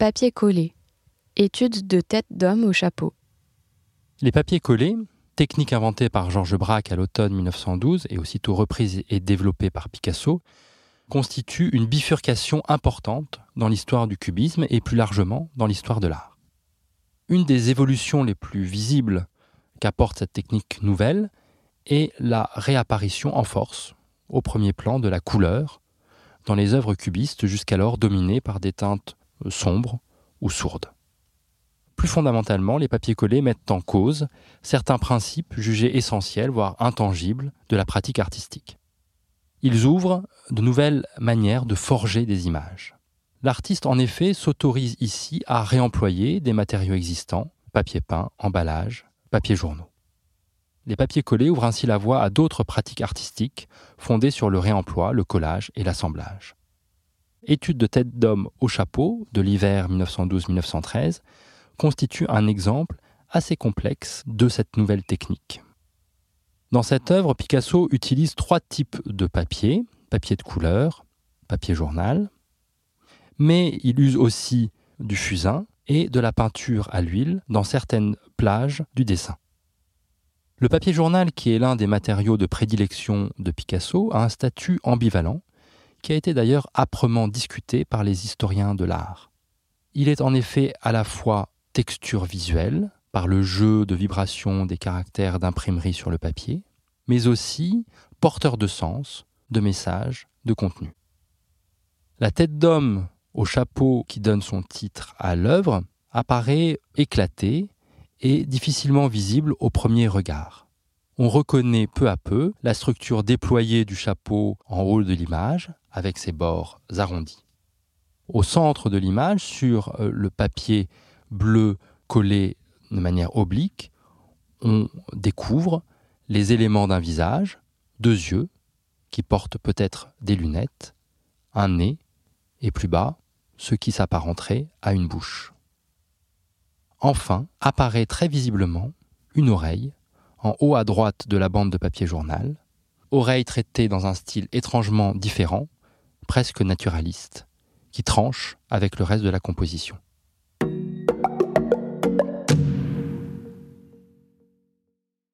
Papier collé. Étude de tête d'homme au chapeau. Les papiers collés, technique inventée par Georges Braque à l'automne 1912 et aussitôt reprise et développée par Picasso, constituent une bifurcation importante dans l'histoire du cubisme et plus largement dans l'histoire de l'art. Une des évolutions les plus visibles qu'apporte cette technique nouvelle est la réapparition en force, au premier plan, de la couleur dans les œuvres cubistes jusqu'alors dominées par des teintes sombres ou sourdes. Plus fondamentalement, les papiers collés mettent en cause certains principes jugés essentiels, voire intangibles, de la pratique artistique. Ils ouvrent de nouvelles manières de forger des images. L'artiste, en effet, s'autorise ici à réemployer des matériaux existants, papier peint, emballage, papier journaux. Les papiers collés ouvrent ainsi la voie à d'autres pratiques artistiques fondées sur le réemploi, le collage et l'assemblage. Étude de tête d'homme au chapeau de l'hiver 1912-1913 constitue un exemple assez complexe de cette nouvelle technique. Dans cette œuvre, Picasso utilise trois types de papier, papier de couleur, papier journal, mais il use aussi du fusain et de la peinture à l'huile dans certaines plages du dessin. Le papier journal, qui est l'un des matériaux de prédilection de Picasso, a un statut ambivalent, qui a été d'ailleurs âprement discuté par les historiens de l'art. Il est en effet à la fois texture visuelle, par le jeu de vibrations des caractères d'imprimerie sur le papier, mais aussi porteur de sens, de messages, de contenu. La tête d'homme au chapeau qui donne son titre à l'œuvre apparaît éclatée et difficilement visible au premier regard. On reconnaît peu à peu la structure déployée du chapeau en haut de l'image, avec ses bords arrondis. Au centre de l'image, sur euh, le papier bleu collé de manière oblique, on découvre les éléments d'un visage, deux yeux, qui portent peut-être des lunettes, un nez, et plus bas, ce qui s'apparenterait à une bouche. Enfin, apparaît très visiblement une oreille, en haut à droite de la bande de papier journal, oreille traitée dans un style étrangement différent, presque naturaliste, qui tranche avec le reste de la composition.